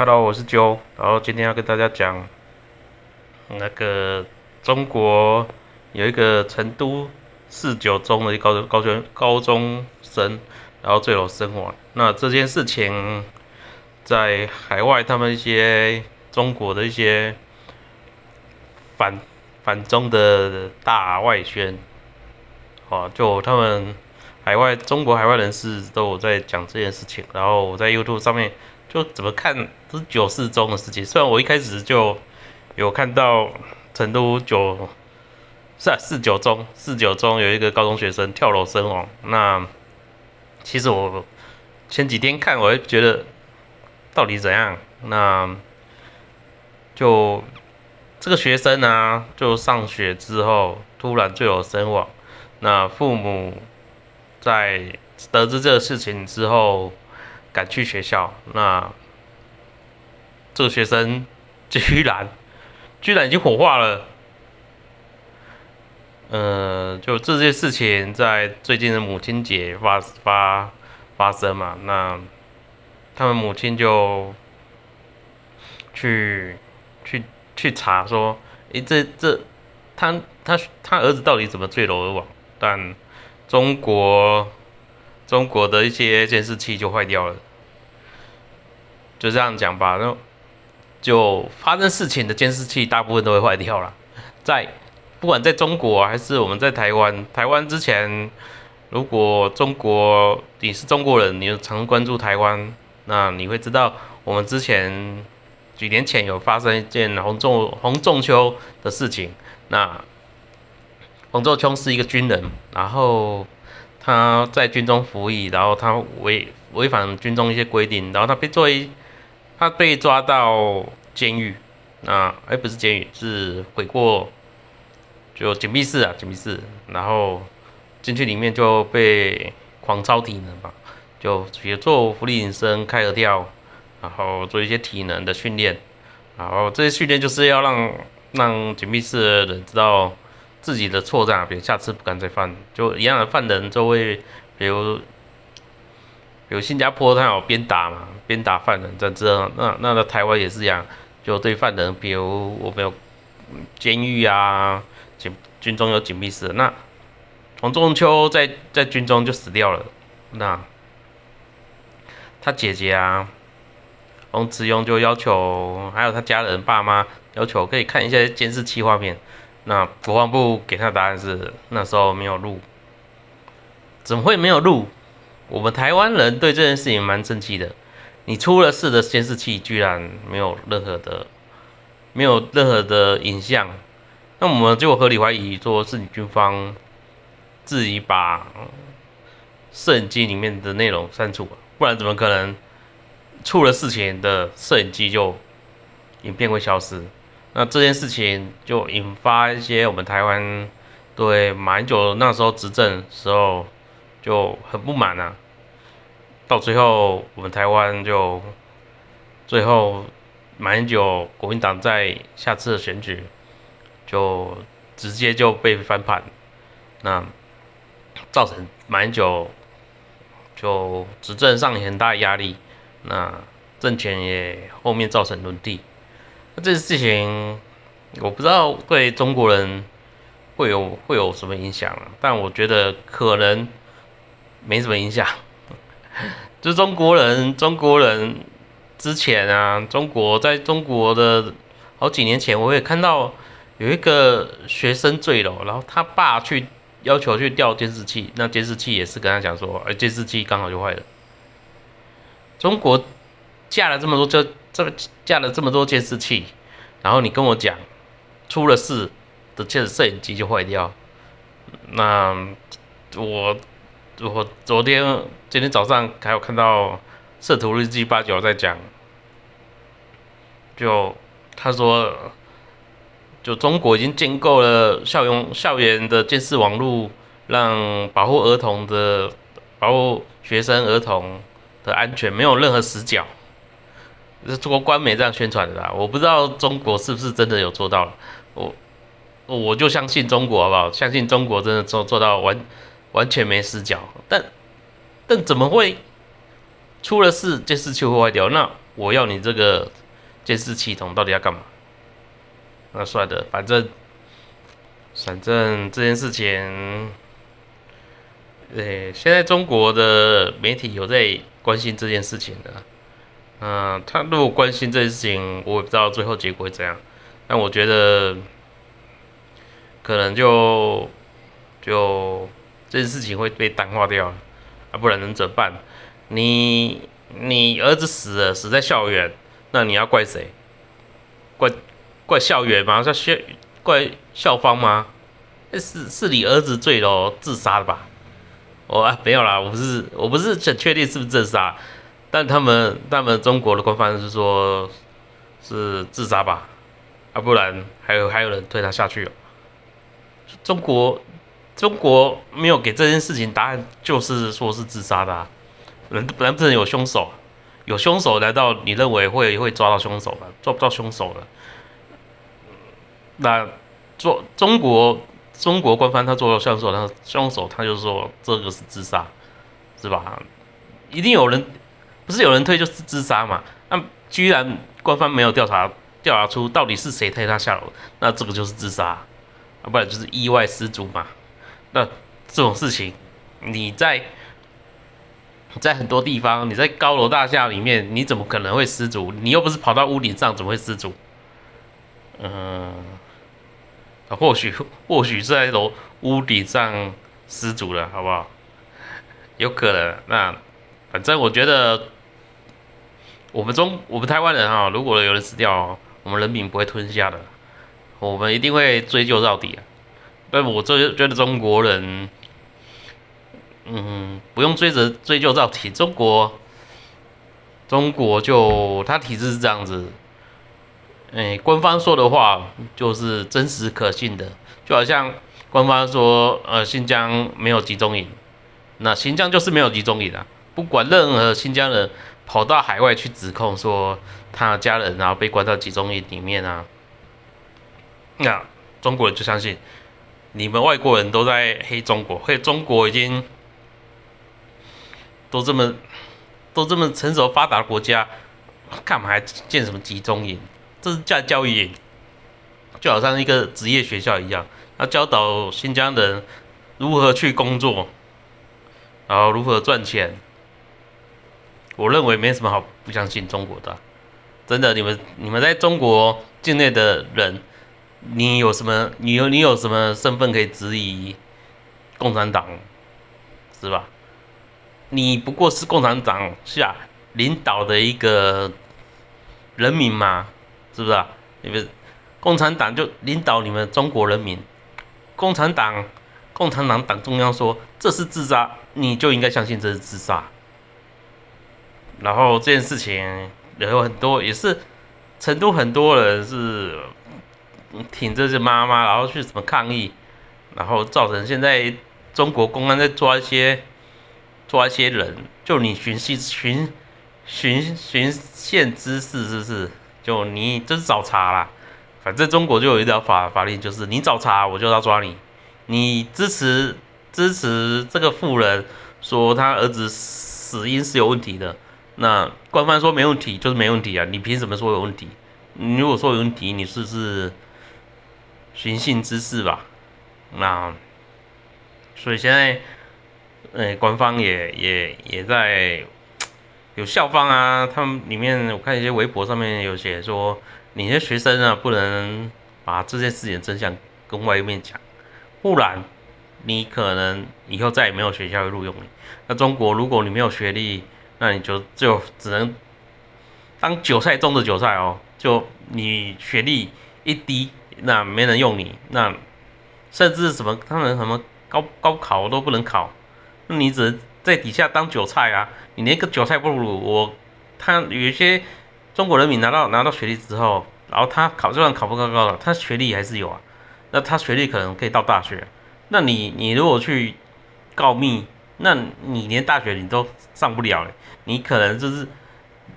Hello，我是九，然后今天要跟大家讲那个中国有一个成都四九中的高高中高中生，然后坠楼身亡。那这件事情在海外，他们一些中国的一些反反中的大外宣，哦，就他们海外中国海外人士都有在讲这件事情，然后我在 YouTube 上面。就怎么看都是九四中的事情，虽然我一开始就有看到成都九是啊四九中四九中有一个高中学生跳楼身亡，那其实我前几天看，我也觉得到底怎样？那就这个学生呢，就上学之后突然坠楼身亡，那父母在得知这个事情之后。赶去学校，那这个学生居然居然已经火化了。呃，就这件事情在最近的母亲节发发发生嘛，那他们母亲就去去去查说，诶，这这他他他儿子到底怎么坠楼而亡？但中国。中国的一些监视器就坏掉了，就这样讲吧。然后就发生事情的监视器大部分都会坏掉了。在不管在中国还是我们在台湾，台湾之前如果中国你是中国人，你常关注台湾，那你会知道我们之前几年前有发生一件洪仲洪仲秋的事情。那洪仲秋是一个军人，然后。他在军中服役，然后他违违反军中一些规定，然后他被作为他被抓到监狱，那哎不是监狱是悔过，就紧闭室啊紧闭室，然后进去里面就被狂操体能吧，就比如做浮力引身、开合跳，然后做一些体能的训练，然后这些训练就是要让让紧闭室的人知道。自己的错在哪边，下次不敢再犯。就一样的犯人就会，比如，有新加坡他有鞭打嘛，鞭打犯人在这，那那在台湾也是一样，就对犯人，比如我们有监狱啊，警军中有紧闭室。那黄仲秋在在军中就死掉了，那他姐姐啊，洪慈庸就要求，还有他家人爸妈要求可以看一下监视器画面。那国防部给他的答案是那时候没有录，怎么会没有录？我们台湾人对这件事情蛮生气的。你出了事的监视器居然没有任何的，没有任何的影像，那我们就合理怀疑说是你军方自己把摄影机里面的内容删除，不然怎么可能出了事情的摄影机就影片会消失？那这件事情就引发一些我们台湾对马英九那时候执政时候就很不满啊。到最后我们台湾就最后马英九国民党在下次的选举就直接就被翻盘，那造成马英九就执政上很大压力，那政权也后面造成轮替。那这事情，我不知道对中国人会有会有什么影响啊？但我觉得可能没什么影响。就中国人，中国人之前啊，中国在中国的好几年前，我也看到有一个学生坠楼，然后他爸去要求去调监视器，那监视器也是跟他讲说，哎，监视器刚好就坏了。中国架了这么多就。这么架了这么多监视器，然后你跟我讲出了事的摄摄影机就坏掉，那我我昨天今天早上还有看到《摄图日记》八九在讲，就他说，就中国已经建构了校园校园的监视网络，让保护儿童的保护学生儿童的安全没有任何死角。是中国官媒这样宣传的啦，我不知道中国是不是真的有做到了，我我就相信中国好不好？相信中国真的做做到完完全没死角，但但怎么会出了事监视器会坏掉？那我要你这个监视系统到底要干嘛？那算了，反正反正这件事情，呃，现在中国的媒体有在关心这件事情的。嗯，他如果关心这件事情，我也不知道最后结果会怎样。但我觉得可能就就这件事情会被淡化掉，啊，不然能怎办？你你儿子死了，死在校园，那你要怪谁？怪怪校园吗？叫校怪校方吗？是是你儿子坠楼自杀的吧？我啊没有啦，我不是我不是很确定是不是自杀。但他们，他们中国的官方是说，是自杀吧？啊，不然还有还有人推他下去哦。中国，中国没有给这件事情答案，就是说是自杀的。啊。人难不能有凶手？有凶手，难道你认为会会抓到凶手吗？抓不到凶手了。那做中国中国官方他做到凶手，他凶手他就说这个是自杀，是吧？一定有人。不是有人推就是自杀嘛？那居然官方没有调查调查出到底是谁推他下楼，那这个就是自杀，啊，不然就是意外失足嘛。那这种事情，你在在很多地方，你在高楼大厦里面，你怎么可能会失足？你又不是跑到屋顶上，怎么会失足？嗯，或许或许是在楼屋顶上失足了，好不好？有可能。那反正我觉得。我们中我们台湾人啊，如果有人死掉，我们人民不会吞下的，我们一定会追究到底啊。但我这觉得中国人，嗯，不用追着追究到底。中国，中国就他体制是这样子，哎，官方说的话就是真实可信的，就好像官方说，呃，新疆没有集中营，那新疆就是没有集中营啊，不管任何新疆人。跑到海外去指控说他的家人然后被关到集中营里面啊，那中国人就相信你们外国人都在黑中国，黑中国已经都这么都这么成熟发达国家，干嘛还建什么集中营？这是教教育营，就好像一个职业学校一样，要教导新疆人如何去工作，然后如何赚钱。我认为没什么好不相信中国的，真的，你们你们在中国境内的人，你有什么你有你有什么身份可以质疑共产党，是吧？你不过是共产党下领导的一个人民嘛，是不是啊？你们共产党就领导你们中国人民，共产党共产党党中央说这是自杀，你就应该相信这是自杀。然后这件事情也有很多，也是成都很多人是挺这些妈妈，然后去什么抗议，然后造成现在中国公安在抓一些抓一些人，就你寻衅寻寻寻衅滋事是不是？就你这是找茬啦，反正中国就有一条法法律，就是你找茬我就要抓你，你支持支持这个富人说他儿子死因是有问题的。那官方说没问题，就是没问题啊！你凭什么说有问题？你如果说有问题，你是不是寻衅滋事吧？那所以现在，呃，官方也也也在有校方啊，他们里面我看一些微博上面有写说，你些学生啊不能把这件事情真相跟外面讲，不然你可能以后再也没有学校会录用你。那中国如果你没有学历，那你就就只能当韭菜中的韭菜哦，就你学历一低，那没人用你，那甚至什么他们什么高高考都不能考，那你只能在底下当韭菜啊，你连个韭菜不如。我他有一些中国人民拿到拿到学历之后，然后他考就算考不高高的，他学历还是有啊，那他学历可能可以到大学，那你你如果去告密。那你连大学你都上不了，你可能就是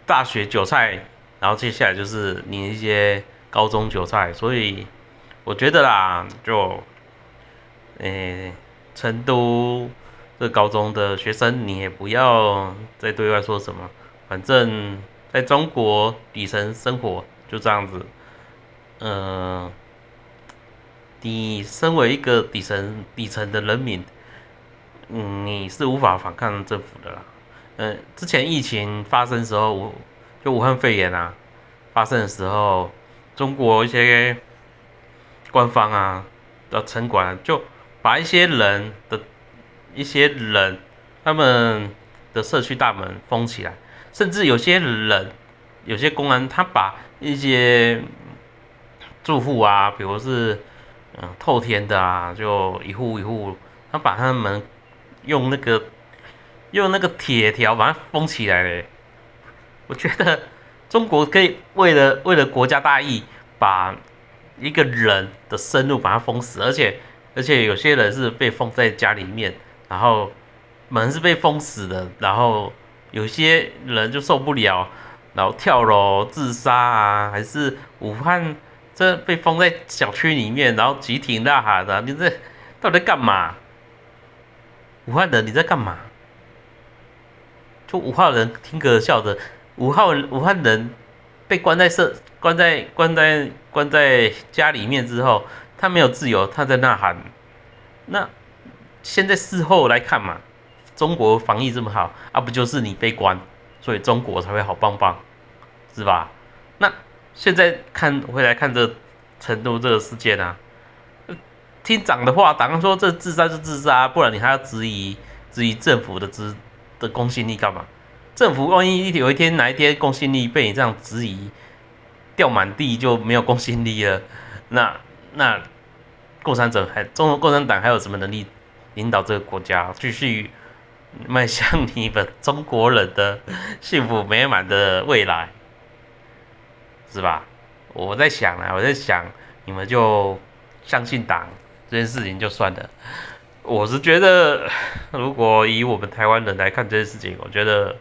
大学韭菜，然后接下来就是你一些高中韭菜，所以我觉得啦，就，诶，成都这高中的学生，你也不要再对外说什么，反正在中国底层生活就这样子，嗯，你身为一个底层底层的人民，嗯，你是无法反抗政府的啦。嗯，之前疫情发生时候，就武汉肺炎啊发生的时候，中国一些官方啊的城管就把一些人的一些人他们的社区大门封起来，甚至有些人有些公安他把一些住户啊，比如是嗯透天的啊，就一户一户，他把他们用那个用那个铁条把它封起来了。我觉得中国可以为了为了国家大义，把一个人的生路把它封死，而且而且有些人是被封在家里面，然后门是被封死的，然后有些人就受不了，然后跳楼自杀啊，还是武汉这被封在小区里面，然后集体呐喊的，你这到底在干嘛？武汉人你在干嘛？就武汉人挺可笑的，武汉武汉人被关在社关在关在关在家里面之后，他没有自由，他在呐喊。那现在事后来看嘛，中国防疫这么好啊，不就是你被关，所以中国才会好棒棒，是吧？那现在看回来看这成都这个事件啊，听长的话，党说这自杀就自杀，不然你还要质疑质疑政府的资的公信力干嘛？政府万一有一天哪一天公信力被你这样质疑掉满地，就没有公信力了。那那共产党还中国共产党还有什么能力领导这个国家继续迈向你们中国人的幸福美满的未来？是吧？我在想啊，我在想，你们就相信党这件事情就算了。我是觉得，如果以我们台湾人来看这件事情，我觉得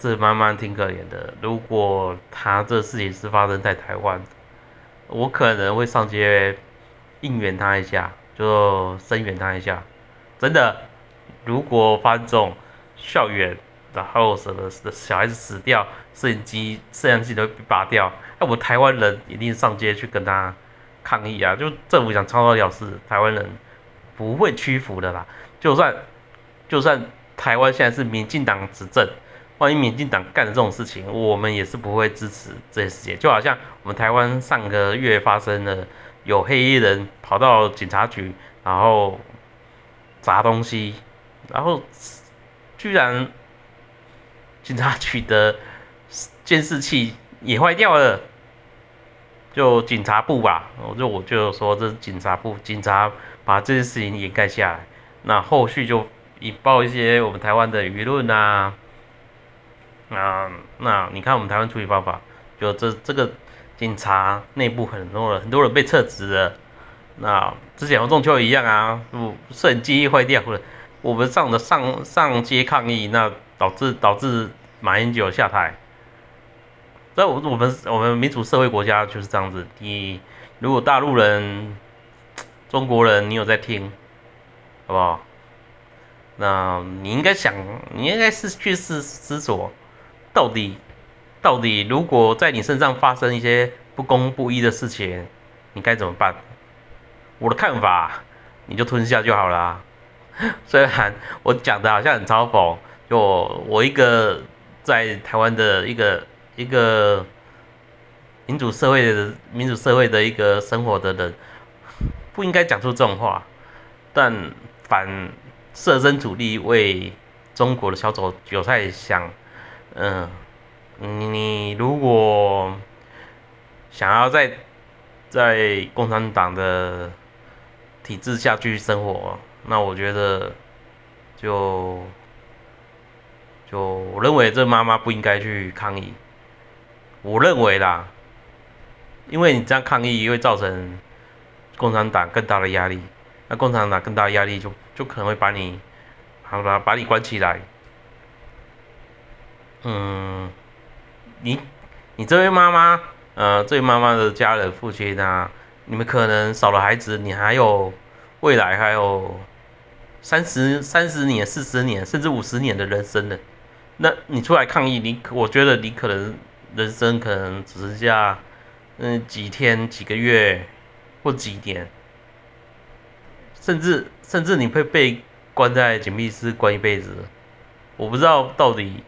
这妈妈挺可怜的。如果他这事情是发生在台湾，我可能会上街应援他一下，就声援他一下。真的，如果发生这种校园，然后什么小孩子死掉，摄影机、摄像机都被拔掉，那我台湾人一定上街去跟他抗议啊！就政府想抄到了事，台湾人。不会屈服的啦，就算就算台湾现在是民进党执政，万一民进党干的这种事情，我们也是不会支持这些事情。就好像我们台湾上个月发生了有黑衣人跑到警察局，然后砸东西，然后居然警察局的监视器也坏掉了。就警察部吧，我就我就说这是警察部，警察把这件事情掩盖下来，那后续就引爆一些我们台湾的舆论，啊，啊那你看我们台湾处理方法，就这这个警察内部很多人很多人被撤职了，那之前和中秋一样啊，摄影机坏掉了，我们上的上上街抗议，那导致导致马英九下台。在我我们我们民主社会国家就是这样子。你如果大陆人、中国人，你有在听，好不好？那你应该想，你应该是去思思索，到底到底如果在你身上发生一些不公不义的事情，你该怎么办？我的看法，你就吞下就好了。虽然我讲的好像很嘲讽，就我一个在台湾的一个。一个民主社会的民主社会的一个生活的人，不应该讲出这种话。但反设身处地为中国的小丑韭菜想，嗯，你如果想要在在共产党的体制下继续生活，那我觉得就就我认为这妈妈不应该去抗议。我认为啦，因为你这样抗议会造成共产党更大的压力，那共产党更大的压力就就可能会把你，好吧，把你关起来。嗯，你你这位妈妈，呃，这位妈妈的家人父亲啊，你们可能少了孩子，你还有未来还有三十三十年、四十年甚至五十年的人生呢。那你出来抗议，你我觉得你可能人生可能只剩下嗯几天、几个月或几年，甚至甚至你会被关在紧闭室关一辈子。我不知道到底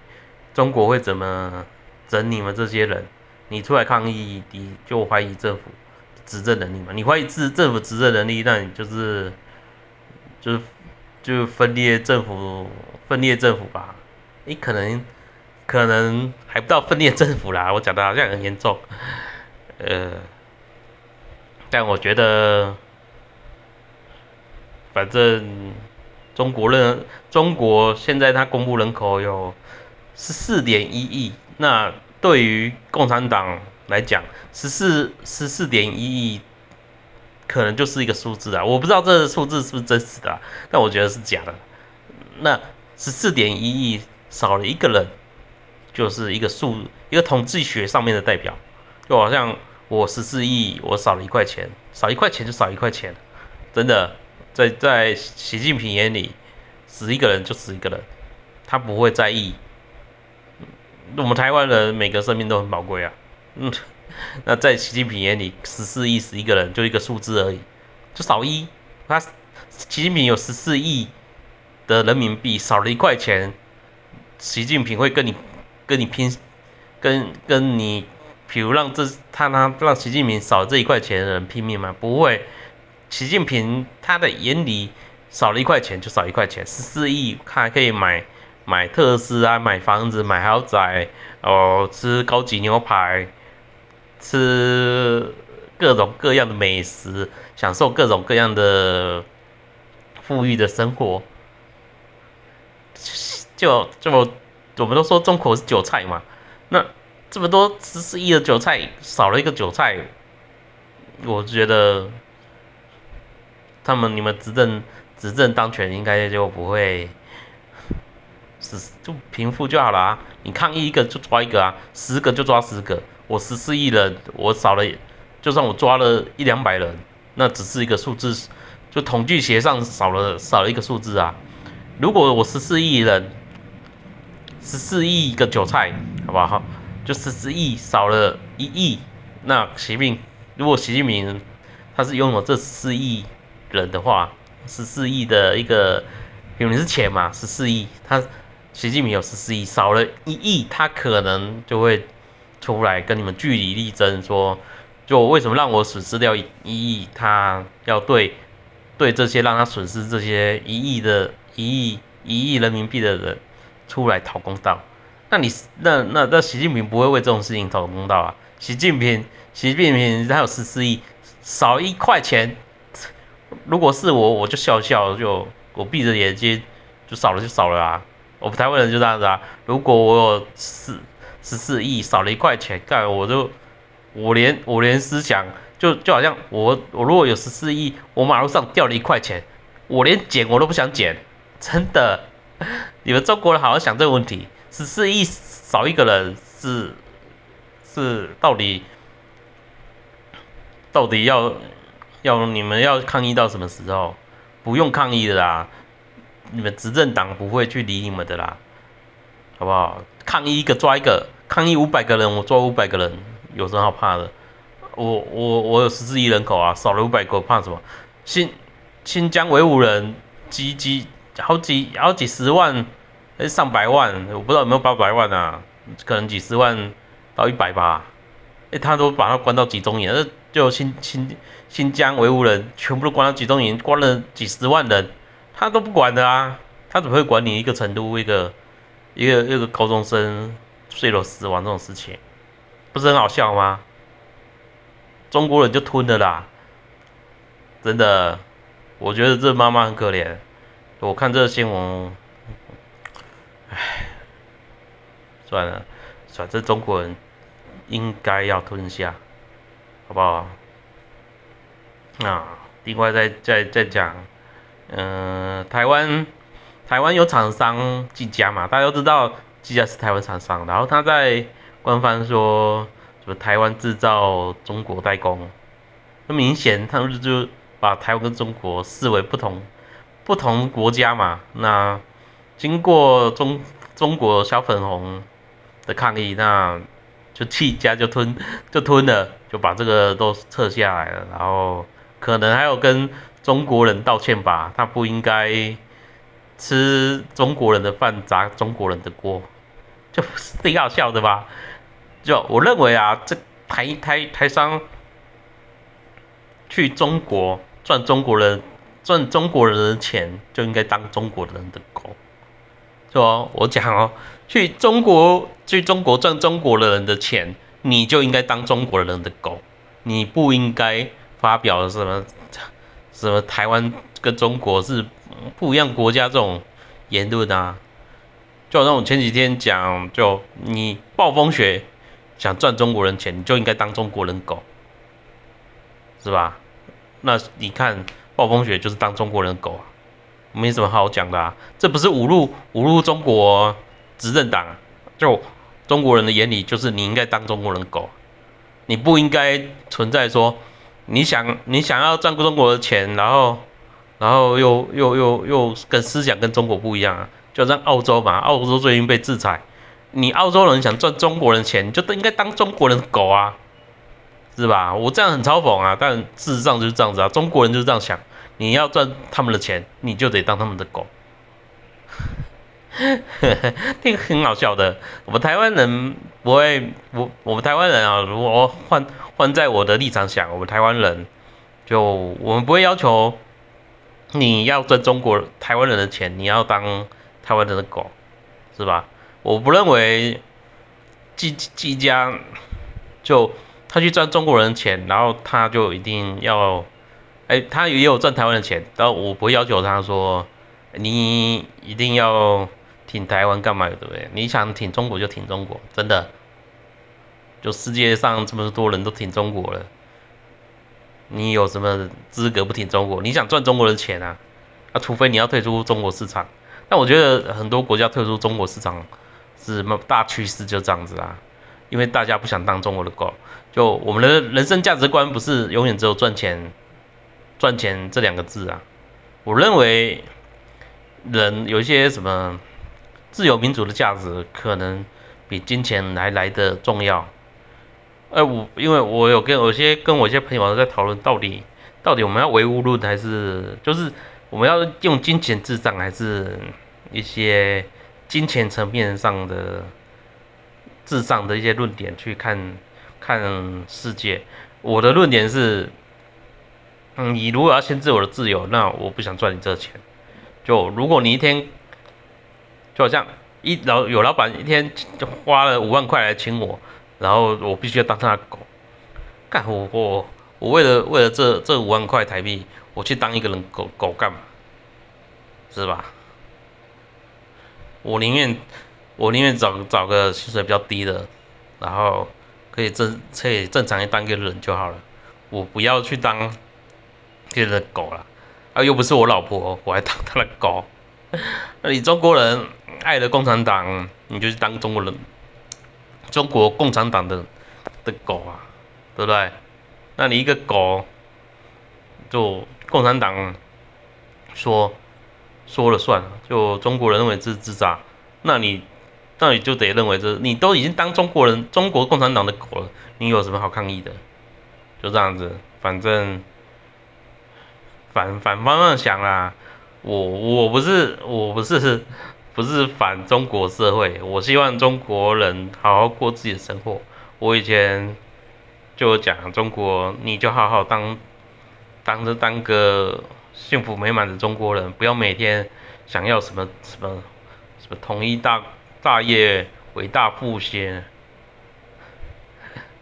中国会怎么整你们这些人。你出来抗议，你就怀疑政府执政能力嘛？你怀疑自政府执政能力，那你就是就是就分裂政府，分裂政府吧？你可能可能还不到分裂政府啦，我讲的好像很严重，呃，但我觉得反正中国人，中国现在它公布人口有十四点一亿，那。对于共产党来讲，十四十四点一亿可能就是一个数字啊，我不知道这个数字是不是真实的，但我觉得是假的。那十四点一亿少了一个人，就是一个数，一个统计学上面的代表，就好像我十四亿，我少了一块钱，少一块钱就少一块钱，真的，在在习近平眼里，死一个人就死一个人，他不会在意。我们台湾人每个生命都很宝贵啊，嗯，那在习近平眼里，十四亿十一个人就一个数字而已，就少一，他习近平有十四亿的人民币，少了一块钱，习近平会跟你跟你拼，跟跟你，比如让这他他让习近平少这一块钱的人拼命吗？不会，习近平他的眼里少了一块钱就少一块钱，十四亿他还可以买。买特斯拉，买房子，买豪宅，哦，吃高级牛排，吃各种各样的美食，享受各种各样的富裕的生活。就就我们都说中国是韭菜嘛，那这么多十四亿的韭菜，少了一个韭菜，我觉得他们你们执政执政当权应该就不会。是就平复就好了啊！你抗议一个就抓一个啊，十个就抓十个。我十四亿人，我少了，就算我抓了一两百人，那只是一个数字，就统计学上少了少了一个数字啊。如果我十四亿人，十四亿个韭菜，好不好？就十四亿少了一亿，那习近平如果习近平他是拥有这十四亿人的话，十四亿的一个，因为是钱嘛，十四亿他。习近平有十四亿，少了一亿，他可能就会出来跟你们据理力争，说就为什么让我损失掉一亿，他要对对这些让他损失这些一亿的一亿一亿人民币的人出来讨公道。那你那那那习近平不会为这种事情讨公道啊？习近平习近平他有十四亿，少一块钱，如果是我我就笑笑，就我闭着眼睛就少了就少了啊。我们台湾人就这样子啊，如果我有四十四亿少了一块钱，干我就我连我连思想就就好像我我如果有十四亿，我马路上掉了一块钱，我连捡我都不想捡，真的，你们中国人好好想这个问题，十四亿少一个人是是到底到底要要你们要抗议到什么时候？不用抗议的啦。你们执政党不会去理你们的啦，好不好？抗议一个抓一个，抗议五百个人我抓五百个人，有什么好怕的？我我我有十四亿人口啊，少了五百个怕什么？新新疆维吾人几几好几好几十万还是上百万？我不知道有没有八百万啊？可能几十万到一百吧。哎，他都把他关到集中营，那就新新新疆维吾人全部都关到集中营，关了几十万人。他都不管的啊，他怎么会管你一个成都一个一个一个高中生坠楼死亡这种事情，不是很好笑吗？中国人就吞了啦，真的，我觉得这妈妈很可怜。我看这新闻，唉，算了，反正中国人应该要吞下，好不好？那另外再再再讲。嗯，台湾台湾有厂商技嘉嘛？大家都知道技嘉是台湾厂商，然后他在官方说什么台湾制造，中国代工，那明显他们就把台湾跟中国视为不同不同国家嘛。那经过中中国小粉红的抗议，那就气家就吞就吞了，就把这个都撤下来了，然后可能还有跟中国人道歉吧，他不应该吃中国人的饭砸中国人的锅，就挺好笑的吧？就我认为啊，这台台台商去中国赚中国人赚中国人的钱，就应该当中国人的狗。是吧？我讲哦，去中国去中国赚中国的人的钱，你就应该当中国人的狗，你不应该发表什么什么台湾跟中国是不一样国家这种言论啊。就好像我前几天讲，就你暴风雪想赚中国人钱，你就应该当中国人狗，是吧？那你看暴风雪就是当中国人狗啊。没什么好讲的啊，这不是侮辱侮辱中国执政党，就中国人的眼里就是你应该当中国人狗，你不应该存在说你想你想要赚中国的钱，然后然后又又又又跟思想跟中国不一样啊，就像澳洲嘛，澳洲最近被制裁，你澳洲人想赚中国人钱，就应该当中国人的狗啊，是吧？我这样很嘲讽啊，但事实上就是这样子啊，中国人就是这样想。你要赚他们的钱，你就得当他们的狗，这个很好笑的。我们台湾人不会，我我们台湾人啊，如果换换在我的立场想，我们台湾人就我们不会要求你要赚中国台湾人的钱，你要当台湾人的狗，是吧？我不认为季季家就他去赚中国人的钱，然后他就一定要。哎，他也有赚台湾的钱，但我不会要求他说，你一定要挺台湾干嘛，对不对？你想挺中国就挺中国，真的。就世界上这么多人都挺中国了，你有什么资格不挺中国？你想赚中国的钱啊？啊，除非你要退出中国市场。但我觉得很多国家退出中国市场是大趋势，就这样子啊。因为大家不想当中国的狗。就我们的人生价值观不是永远只有赚钱。赚钱这两个字啊，我认为人有一些什么自由民主的价值，可能比金钱来来的重要。哎，我因为我有跟有些跟我一些朋友在讨论，到底到底我们要唯物论，还是就是我们要用金钱至上，还是一些金钱层面上的至上的一些论点去看看世界。我的论点是。嗯，你如果要限制我的自由，那我不想赚你这钱。就如果你一天，就好像一老有老板一天就花了五万块来请我，然后我必须要当他的狗，干我我我为了为了这这五万块台币，我去当一个人狗狗干嘛？是吧？我宁愿我宁愿找找个薪水比较低的，然后可以正可以正常当一个人就好了，我不要去当。别人的狗了，啊，又不是我老婆，我还当他的狗。那 你中国人爱的共产党，你就是当中国人，中国共产党的的狗啊，对不对？那你一个狗，就共产党说说了算，就中国人认为是自杀，那你那你就得认为这你都已经当中国人中国共产党的狗了，你有什么好抗议的？就这样子，反正。反反方向想啦，我我不是我不是不是反中国社会，我希望中国人好好过自己的生活。我以前就讲中国，你就好好当当着当个幸福美满的中国人，不要每天想要什么什么什么统一大大业、伟大复兴，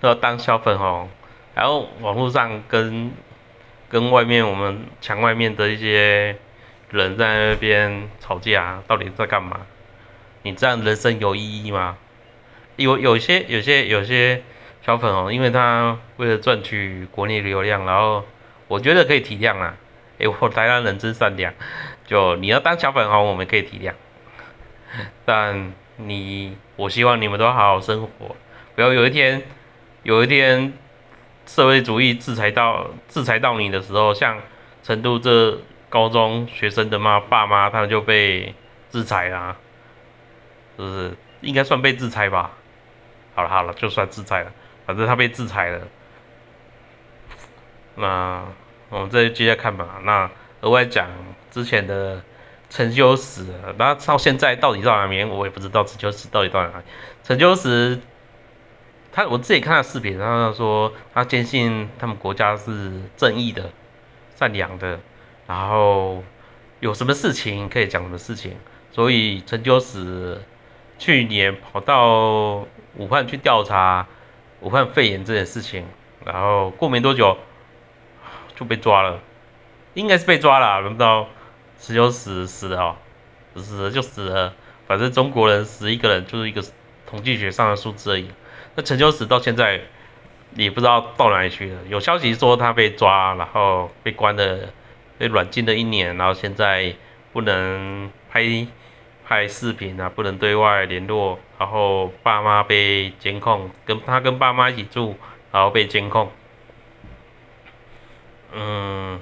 都要当小粉红，然后网络上跟。跟外面我们墙外面的一些人在那边吵架，到底在干嘛？你这样人生有意义吗？有有些有些有些小粉红，因为他为了赚取国内流量，然后我觉得可以体谅啊。哎，我台湾人真善良，就你要当小粉红，我们可以体谅。但你，我希望你们都好好生活，不要有一天，有一天。社会主义制裁到制裁到你的时候，像成都这高中学生的妈爸妈，他们就被制裁啦，就是应该算被制裁吧。好了好了，就算制裁了，反正他被制裁了。那我们再接着看吧。那额外讲之前的陈修实，那到现在到底到哪边，我也不知道陈修实到底到哪里。陈修实，他我自己看他视频，他说他坚信他们国家是正义的、善良的，然后有什么事情可以讲什么事情。所以陈修史去年跑到武汉去调查武汉肺炎这件事情，然后过没多久。就被抓了，应该是被抓了，轮不到死就死死了哦，死了就死了，反正中国人死一个人就是一个统计学上的数字而已。那陈秋实到现在也不知道到哪里去了，有消息说他被抓，然后被关了，被软禁了一年，然后现在不能拍拍视频啊，不能对外联络，然后爸妈被监控，跟他跟爸妈一起住，然后被监控。嗯，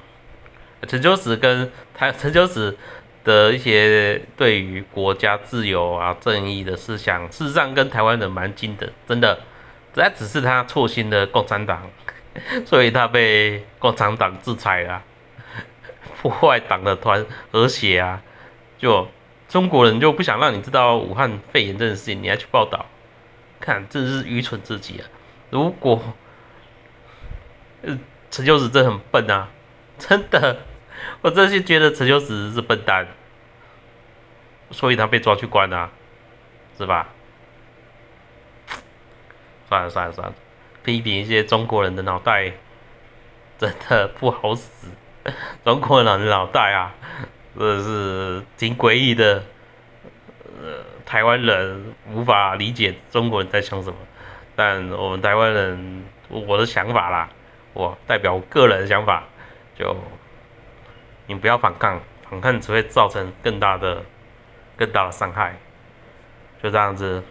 陈秋实跟他陈秋实的一些对于国家自由啊、正义的思想，事实上跟台湾人蛮近的，真的。这只是他错心了共产党，所以他被共产党制裁了，破坏党的团和谐啊。就中国人就不想让你知道武汉肺炎这件事情，你还去报道，看真是愚蠢至极啊！如果，呃。陈秋实真的很笨啊，真的，我真心觉得陈秋实是笨蛋，所以他被抓去关啊，是吧？算了算了算了，批评一些中国人的脑袋真的不好使，中国人的脑袋啊，真的是挺诡异的，呃，台湾人无法理解中国人在想什么，但我们台湾人，我的想法啦。我代表我个人的想法，就你不要反抗，反抗只会造成更大的、更大的伤害。就这样子，